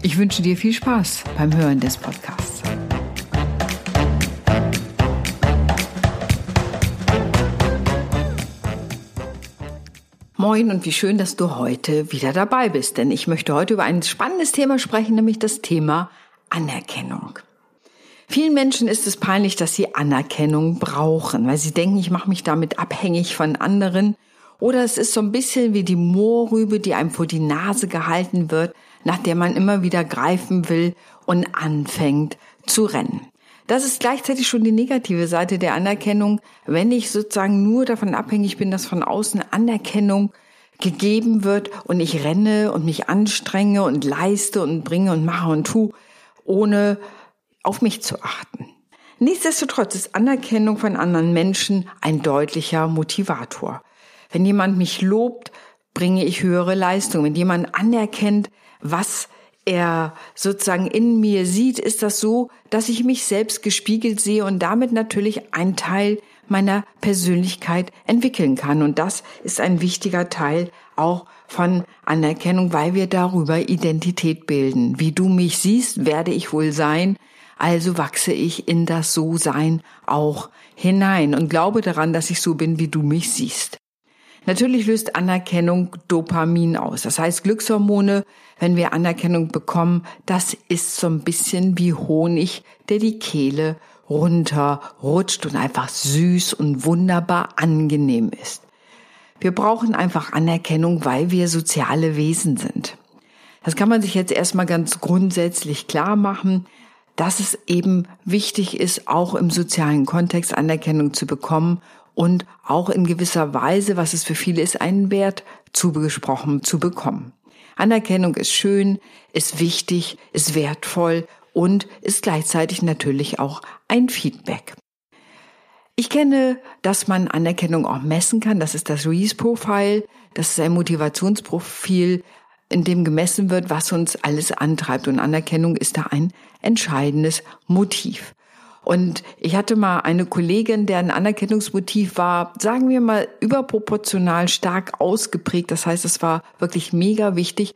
Ich wünsche dir viel Spaß beim Hören des Podcasts. Moin und wie schön, dass du heute wieder dabei bist, denn ich möchte heute über ein spannendes Thema sprechen, nämlich das Thema Anerkennung. Vielen Menschen ist es peinlich, dass sie Anerkennung brauchen, weil sie denken, ich mache mich damit abhängig von anderen. Oder es ist so ein bisschen wie die Moorrübe, die einem vor die Nase gehalten wird, nach der man immer wieder greifen will und anfängt zu rennen. Das ist gleichzeitig schon die negative Seite der Anerkennung, wenn ich sozusagen nur davon abhängig bin, dass von außen Anerkennung gegeben wird und ich renne und mich anstrenge und leiste und bringe und mache und tu, ohne auf mich zu achten. Nichtsdestotrotz ist Anerkennung von anderen Menschen ein deutlicher Motivator. Wenn jemand mich lobt, bringe ich höhere Leistung. Wenn jemand anerkennt, was er sozusagen in mir sieht, ist das so, dass ich mich selbst gespiegelt sehe und damit natürlich einen Teil meiner Persönlichkeit entwickeln kann. Und das ist ein wichtiger Teil auch von Anerkennung, weil wir darüber Identität bilden. Wie du mich siehst, werde ich wohl sein. Also wachse ich in das So-Sein auch hinein und glaube daran, dass ich so bin, wie du mich siehst. Natürlich löst Anerkennung Dopamin aus. Das heißt, Glückshormone, wenn wir Anerkennung bekommen, das ist so ein bisschen wie Honig, der die Kehle runterrutscht und einfach süß und wunderbar angenehm ist. Wir brauchen einfach Anerkennung, weil wir soziale Wesen sind. Das kann man sich jetzt erstmal ganz grundsätzlich klar machen, dass es eben wichtig ist, auch im sozialen Kontext Anerkennung zu bekommen und auch in gewisser Weise, was es für viele ist, einen Wert zugesprochen zu bekommen. Anerkennung ist schön, ist wichtig, ist wertvoll und ist gleichzeitig natürlich auch ein Feedback. Ich kenne, dass man Anerkennung auch messen kann. Das ist das Reese-Profile. Das ist ein Motivationsprofil, in dem gemessen wird, was uns alles antreibt. Und Anerkennung ist da ein entscheidendes Motiv. Und ich hatte mal eine Kollegin, deren Anerkennungsmotiv war, sagen wir mal, überproportional stark ausgeprägt. Das heißt, es war wirklich mega wichtig.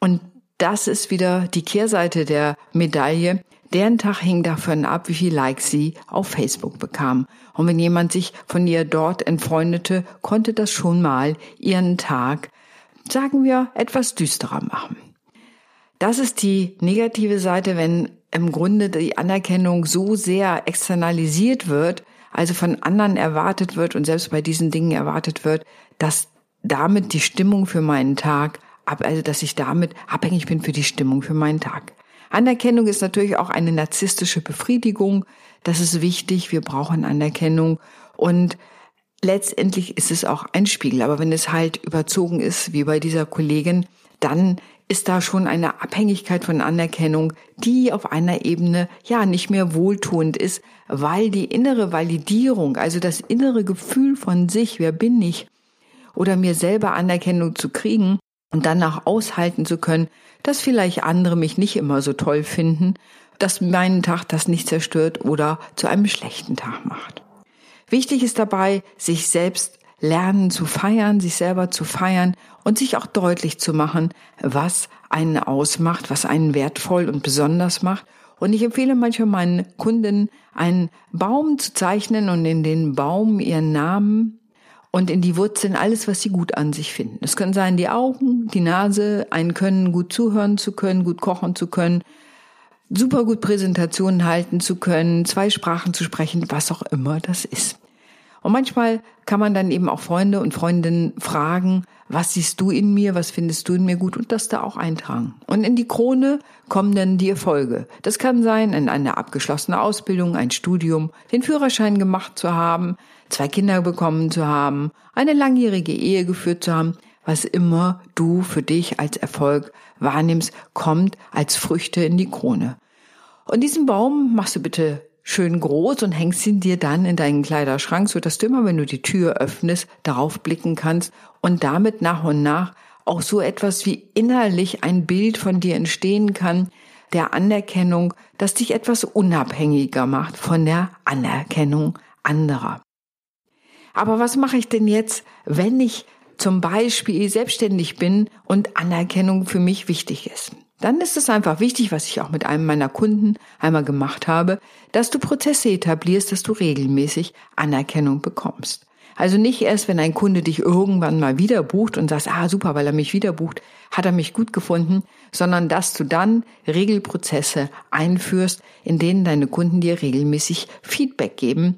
Und das ist wieder die Kehrseite der Medaille. Deren Tag hing davon ab, wie viel Likes sie auf Facebook bekam. Und wenn jemand sich von ihr dort entfreundete, konnte das schon mal ihren Tag, sagen wir, etwas düsterer machen. Das ist die negative Seite, wenn im Grunde die Anerkennung so sehr externalisiert wird, also von anderen erwartet wird und selbst bei diesen Dingen erwartet wird, dass damit die Stimmung für meinen Tag, also dass ich damit abhängig bin für die Stimmung für meinen Tag. Anerkennung ist natürlich auch eine narzisstische Befriedigung. Das ist wichtig. Wir brauchen Anerkennung und letztendlich ist es auch ein Spiegel. Aber wenn es halt überzogen ist, wie bei dieser Kollegin, dann ist da schon eine Abhängigkeit von Anerkennung, die auf einer Ebene ja nicht mehr wohltuend ist, weil die innere Validierung, also das innere Gefühl von sich, wer bin ich, oder mir selber Anerkennung zu kriegen und danach aushalten zu können, dass vielleicht andere mich nicht immer so toll finden, dass meinen Tag das nicht zerstört oder zu einem schlechten Tag macht. Wichtig ist dabei, sich selbst lernen zu feiern, sich selber zu feiern und sich auch deutlich zu machen, was einen ausmacht, was einen wertvoll und besonders macht. Und ich empfehle manchmal meinen Kunden, einen Baum zu zeichnen und in den Baum ihren Namen und in die Wurzeln alles, was sie gut an sich finden. Es können sein die Augen, die Nase, ein Können, gut zuhören zu können, gut kochen zu können, super gut Präsentationen halten zu können, zwei Sprachen zu sprechen, was auch immer das ist. Und manchmal kann man dann eben auch Freunde und Freundinnen fragen, was siehst du in mir, was findest du in mir gut und das da auch eintragen. Und in die Krone kommen dann die Erfolge. Das kann sein, in eine abgeschlossene Ausbildung, ein Studium, den Führerschein gemacht zu haben, zwei Kinder bekommen zu haben, eine langjährige Ehe geführt zu haben, was immer du für dich als Erfolg wahrnimmst, kommt als Früchte in die Krone. Und diesen Baum machst du bitte schön groß und hängst ihn dir dann in deinen Kleiderschrank, so dass du immer, wenn du die Tür öffnest, darauf blicken kannst und damit nach und nach auch so etwas wie innerlich ein Bild von dir entstehen kann, der Anerkennung, das dich etwas unabhängiger macht von der Anerkennung anderer. Aber was mache ich denn jetzt, wenn ich zum Beispiel selbstständig bin und Anerkennung für mich wichtig ist? Dann ist es einfach wichtig, was ich auch mit einem meiner Kunden einmal gemacht habe, dass du Prozesse etablierst, dass du regelmäßig Anerkennung bekommst. Also nicht erst, wenn ein Kunde dich irgendwann mal wieder bucht und sagst, ah super, weil er mich wieder bucht, hat er mich gut gefunden, sondern dass du dann Regelprozesse einführst, in denen deine Kunden dir regelmäßig Feedback geben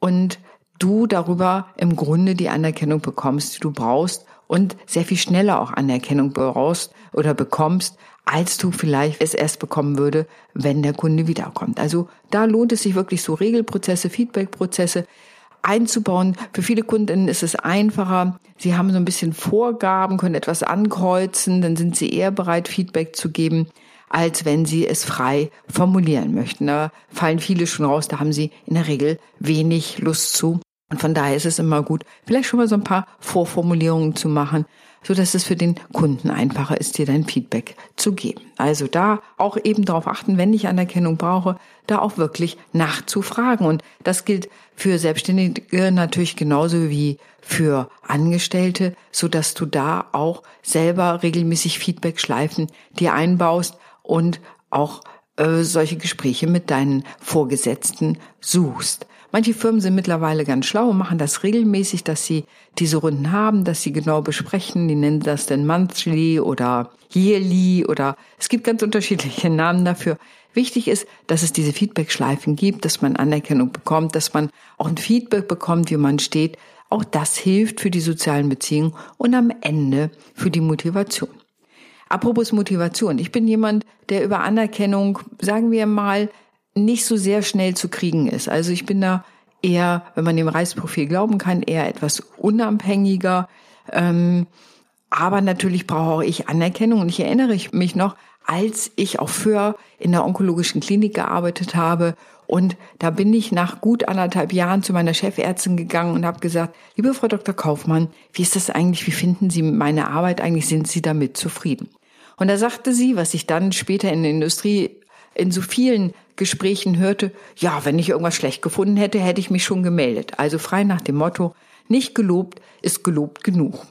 und du darüber im Grunde die Anerkennung bekommst, die du brauchst und sehr viel schneller auch Anerkennung brauchst oder bekommst, als du vielleicht es erst bekommen würde, wenn der Kunde wiederkommt. Also da lohnt es sich wirklich so Regelprozesse, Feedbackprozesse einzubauen. Für viele Kunden ist es einfacher. Sie haben so ein bisschen Vorgaben, können etwas ankreuzen, dann sind sie eher bereit, Feedback zu geben, als wenn sie es frei formulieren möchten. Da fallen viele schon raus, da haben sie in der Regel wenig Lust zu. Und von daher ist es immer gut, vielleicht schon mal so ein paar Vorformulierungen zu machen, so dass es für den Kunden einfacher ist, dir dein Feedback zu geben. Also da auch eben darauf achten, wenn ich Anerkennung brauche, da auch wirklich nachzufragen. Und das gilt für Selbstständige natürlich genauso wie für Angestellte, so dass du da auch selber regelmäßig Feedback-Schleifen dir einbaust und auch äh, solche Gespräche mit deinen Vorgesetzten suchst. Manche Firmen sind mittlerweile ganz schlau und machen das regelmäßig, dass sie diese Runden haben, dass sie genau besprechen. Die nennen das dann monthly oder yearly oder es gibt ganz unterschiedliche Namen dafür. Wichtig ist, dass es diese Feedback-Schleifen gibt, dass man Anerkennung bekommt, dass man auch ein Feedback bekommt, wie man steht. Auch das hilft für die sozialen Beziehungen und am Ende für die Motivation. Apropos Motivation. Ich bin jemand, der über Anerkennung, sagen wir mal, nicht so sehr schnell zu kriegen ist. Also ich bin da eher, wenn man dem Reisprofil glauben kann, eher etwas unabhängiger. Ähm, aber natürlich brauche ich Anerkennung. Und ich erinnere mich noch, als ich auch für in der onkologischen Klinik gearbeitet habe. Und da bin ich nach gut anderthalb Jahren zu meiner Chefärztin gegangen und habe gesagt, liebe Frau Dr. Kaufmann, wie ist das eigentlich? Wie finden Sie meine Arbeit eigentlich? Sind Sie damit zufrieden? Und da sagte sie, was ich dann später in der Industrie in so vielen Gesprächen hörte, ja, wenn ich irgendwas schlecht gefunden hätte, hätte ich mich schon gemeldet. Also frei nach dem Motto, nicht gelobt ist gelobt genug.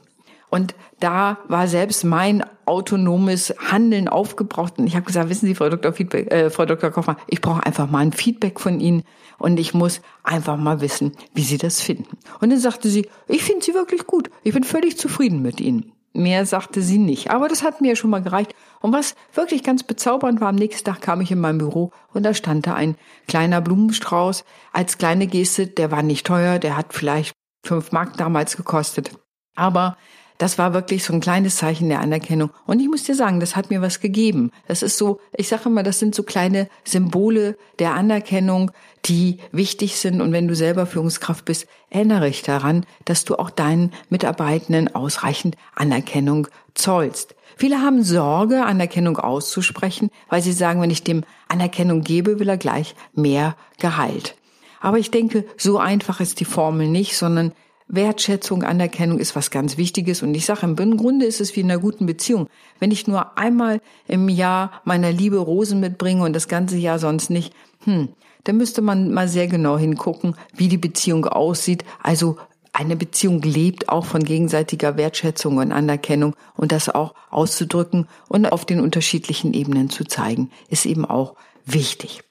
Und da war selbst mein autonomes Handeln aufgebraucht. Und ich habe gesagt, wissen Sie, Frau Dr. Feedback, äh, Frau Dr. Kaufmann, ich brauche einfach mal ein Feedback von Ihnen und ich muss einfach mal wissen, wie Sie das finden. Und dann sagte sie, ich finde Sie wirklich gut. Ich bin völlig zufrieden mit Ihnen. Mehr sagte sie nicht, aber das hat mir schon mal gereicht. Und was wirklich ganz bezaubernd war, am nächsten Tag kam ich in mein Büro und da stand da ein kleiner Blumenstrauß als kleine Geste, der war nicht teuer, der hat vielleicht fünf Mark damals gekostet. Aber das war wirklich so ein kleines Zeichen der Anerkennung. Und ich muss dir sagen, das hat mir was gegeben. Das ist so, ich sage immer, das sind so kleine Symbole der Anerkennung, die wichtig sind. Und wenn du selber Führungskraft bist, erinnere dich daran, dass du auch deinen Mitarbeitenden ausreichend Anerkennung zollst. Viele haben Sorge, Anerkennung auszusprechen, weil sie sagen, wenn ich dem Anerkennung gebe, will er gleich mehr Gehalt. Aber ich denke, so einfach ist die Formel nicht, sondern Wertschätzung, Anerkennung ist was ganz Wichtiges. Und ich sage, im Grunde ist es wie in einer guten Beziehung. Wenn ich nur einmal im Jahr meiner Liebe Rosen mitbringe und das ganze Jahr sonst nicht, hm, dann müsste man mal sehr genau hingucken, wie die Beziehung aussieht. Also eine Beziehung lebt auch von gegenseitiger Wertschätzung und Anerkennung und das auch auszudrücken und auf den unterschiedlichen Ebenen zu zeigen, ist eben auch wichtig.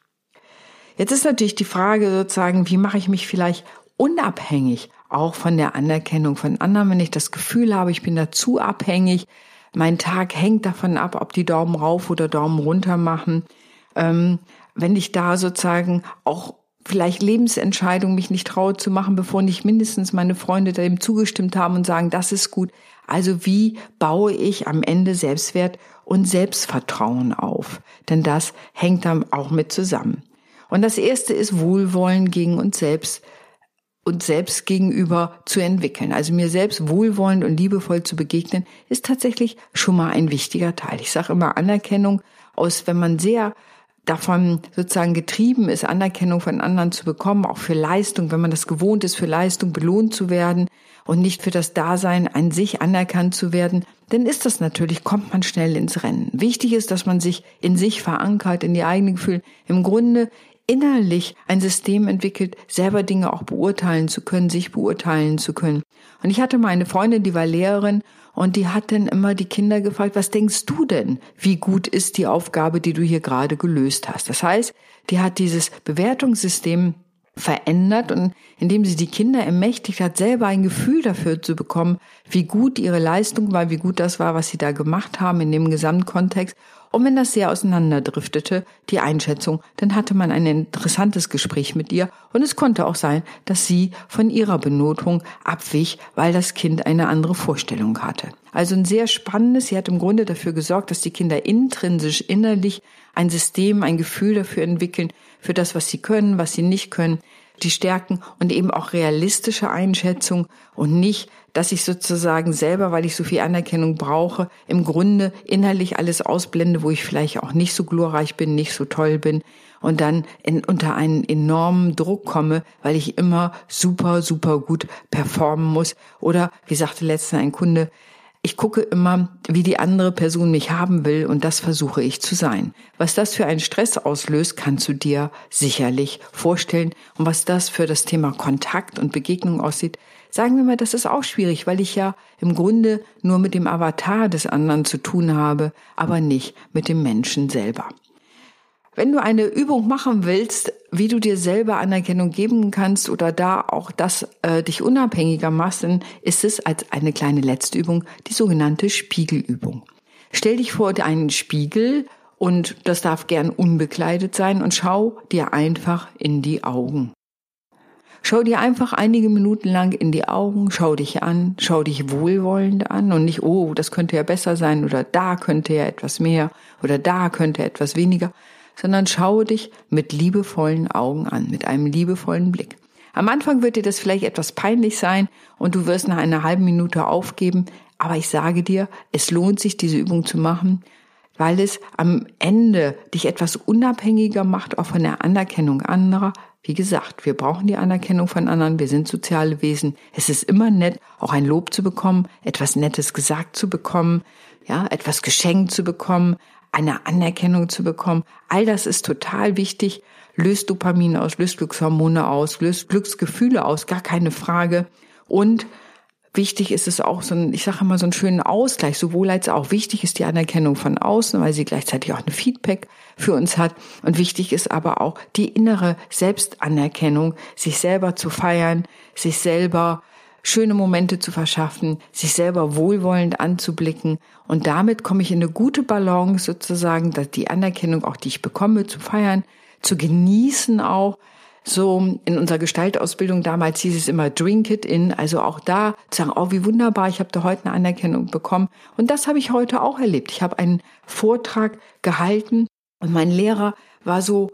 Jetzt ist natürlich die Frage sozusagen, wie mache ich mich vielleicht unabhängig auch von der Anerkennung von anderen, wenn ich das Gefühl habe, ich bin da zu abhängig, mein Tag hängt davon ab, ob die Daumen rauf oder Daumen runter machen. Ähm, wenn ich da sozusagen auch vielleicht Lebensentscheidungen mich nicht traue zu machen, bevor nicht mindestens meine Freunde dem zugestimmt haben und sagen, das ist gut. Also wie baue ich am Ende Selbstwert und Selbstvertrauen auf? Denn das hängt dann auch mit zusammen. Und das erste ist Wohlwollen gegen uns selbst uns selbst gegenüber zu entwickeln. Also mir selbst wohlwollend und liebevoll zu begegnen, ist tatsächlich schon mal ein wichtiger Teil. Ich sage immer Anerkennung aus, wenn man sehr davon sozusagen getrieben ist, Anerkennung von anderen zu bekommen, auch für Leistung, wenn man das gewohnt ist, für Leistung belohnt zu werden und nicht für das Dasein an sich anerkannt zu werden, dann ist das natürlich, kommt man schnell ins Rennen. Wichtig ist, dass man sich in sich verankert, in die eigenen Gefühle. Im Grunde innerlich ein System entwickelt, selber Dinge auch beurteilen zu können, sich beurteilen zu können. Und ich hatte meine Freundin, die war Lehrerin und die hat dann immer die Kinder gefragt, was denkst du denn? Wie gut ist die Aufgabe, die du hier gerade gelöst hast? Das heißt, die hat dieses Bewertungssystem verändert und indem sie die Kinder ermächtigt hat, selber ein Gefühl dafür zu bekommen, wie gut ihre Leistung war, wie gut das war, was sie da gemacht haben in dem Gesamtkontext. Und wenn das sehr auseinanderdriftete, die Einschätzung, dann hatte man ein interessantes Gespräch mit ihr und es konnte auch sein, dass sie von ihrer Benotung abwich, weil das Kind eine andere Vorstellung hatte. Also ein sehr spannendes, sie hat im Grunde dafür gesorgt, dass die Kinder intrinsisch, innerlich ein System, ein Gefühl dafür entwickeln, für das, was sie können, was sie nicht können, die Stärken und eben auch realistische Einschätzung und nicht, dass ich sozusagen selber, weil ich so viel Anerkennung brauche, im Grunde innerlich alles ausblende, wo ich vielleicht auch nicht so glorreich bin, nicht so toll bin und dann in, unter einen enormen Druck komme, weil ich immer super, super gut performen muss. Oder, wie sagte letztens ein Kunde, ich gucke immer, wie die andere Person mich haben will und das versuche ich zu sein. Was das für einen Stress auslöst, kannst du dir sicherlich vorstellen. Und was das für das Thema Kontakt und Begegnung aussieht, sagen wir mal, das ist auch schwierig, weil ich ja im Grunde nur mit dem Avatar des anderen zu tun habe, aber nicht mit dem Menschen selber. Wenn du eine Übung machen willst, wie du dir selber Anerkennung geben kannst oder da auch das äh, dich unabhängiger machst, dann ist es als eine kleine letzte Übung die sogenannte Spiegelübung. Stell dich vor einen Spiegel und das darf gern unbekleidet sein und schau dir einfach in die Augen. Schau dir einfach einige Minuten lang in die Augen, schau dich an, schau dich wohlwollend an und nicht, oh, das könnte ja besser sein oder da könnte ja etwas mehr oder da könnte etwas weniger, sondern schaue dich mit liebevollen Augen an, mit einem liebevollen Blick. Am Anfang wird dir das vielleicht etwas peinlich sein und du wirst nach einer halben Minute aufgeben, aber ich sage dir, es lohnt sich, diese Übung zu machen, weil es am Ende dich etwas unabhängiger macht, auch von der Anerkennung anderer. Wie gesagt, wir brauchen die Anerkennung von anderen, wir sind soziale Wesen. Es ist immer nett, auch ein Lob zu bekommen, etwas Nettes gesagt zu bekommen, ja, etwas geschenkt zu bekommen, eine Anerkennung zu bekommen. All das ist total wichtig. Löst Dopamin aus, löst Glückshormone aus, löst Glücksgefühle aus, gar keine Frage. Und wichtig ist es auch so ein, ich sage immer so einen schönen Ausgleich, sowohl als auch. Wichtig ist die Anerkennung von außen, weil sie gleichzeitig auch eine Feedback für uns hat. Und wichtig ist aber auch die innere Selbstanerkennung, sich selber zu feiern, sich selber schöne Momente zu verschaffen, sich selber wohlwollend anzublicken. Und damit komme ich in eine gute Balance sozusagen, dass die Anerkennung auch, die ich bekomme, zu feiern, zu genießen auch. So in unserer Gestaltausbildung damals hieß es immer Drink it in, also auch da zu sagen, oh wie wunderbar, ich habe da heute eine Anerkennung bekommen. Und das habe ich heute auch erlebt. Ich habe einen Vortrag gehalten und mein Lehrer war so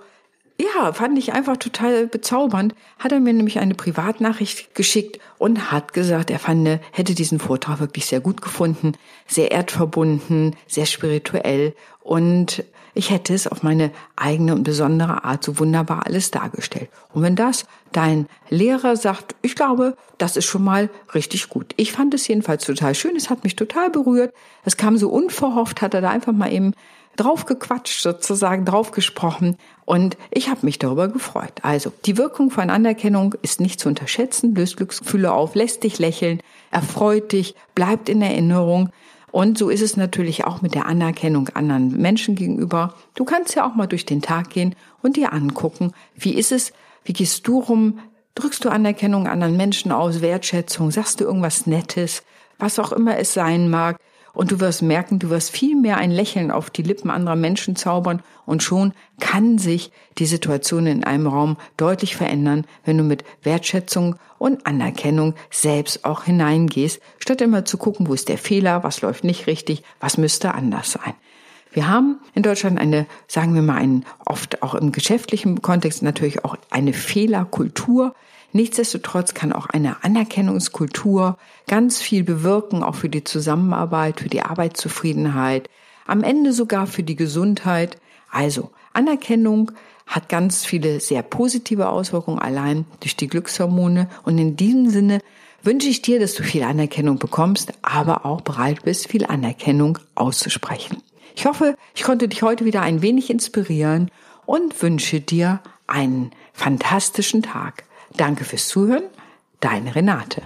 ja, fand ich einfach total bezaubernd. Hat er mir nämlich eine Privatnachricht geschickt und hat gesagt, er fand, hätte diesen Vortrag wirklich sehr gut gefunden, sehr erdverbunden, sehr spirituell und ich hätte es auf meine eigene und besondere Art so wunderbar alles dargestellt. Und wenn das dein Lehrer sagt, ich glaube, das ist schon mal richtig gut. Ich fand es jedenfalls total schön. Es hat mich total berührt. Es kam so unverhofft, hat er da einfach mal eben drauf gequatscht, sozusagen drauf gesprochen und ich habe mich darüber gefreut. Also, die Wirkung von Anerkennung ist nicht zu unterschätzen, löst Glücksgefühle auf, lässt dich lächeln, erfreut dich, bleibt in Erinnerung. Und so ist es natürlich auch mit der Anerkennung anderen Menschen gegenüber. Du kannst ja auch mal durch den Tag gehen und dir angucken, wie ist es, wie gehst du rum, drückst du Anerkennung anderen Menschen aus, Wertschätzung, sagst du irgendwas Nettes, was auch immer es sein mag. Und du wirst merken, du wirst viel mehr ein Lächeln auf die Lippen anderer Menschen zaubern und schon kann sich die Situation in einem Raum deutlich verändern, wenn du mit Wertschätzung und Anerkennung selbst auch hineingehst, statt immer zu gucken, wo ist der Fehler, was läuft nicht richtig, was müsste anders sein. Wir haben in Deutschland eine, sagen wir mal, einen, oft auch im geschäftlichen Kontext natürlich auch eine Fehlerkultur. Nichtsdestotrotz kann auch eine Anerkennungskultur ganz viel bewirken, auch für die Zusammenarbeit, für die Arbeitszufriedenheit, am Ende sogar für die Gesundheit. Also Anerkennung hat ganz viele sehr positive Auswirkungen allein durch die Glückshormone. Und in diesem Sinne wünsche ich dir, dass du viel Anerkennung bekommst, aber auch bereit bist, viel Anerkennung auszusprechen. Ich hoffe, ich konnte dich heute wieder ein wenig inspirieren und wünsche dir einen fantastischen Tag. Danke fürs Zuhören, deine Renate.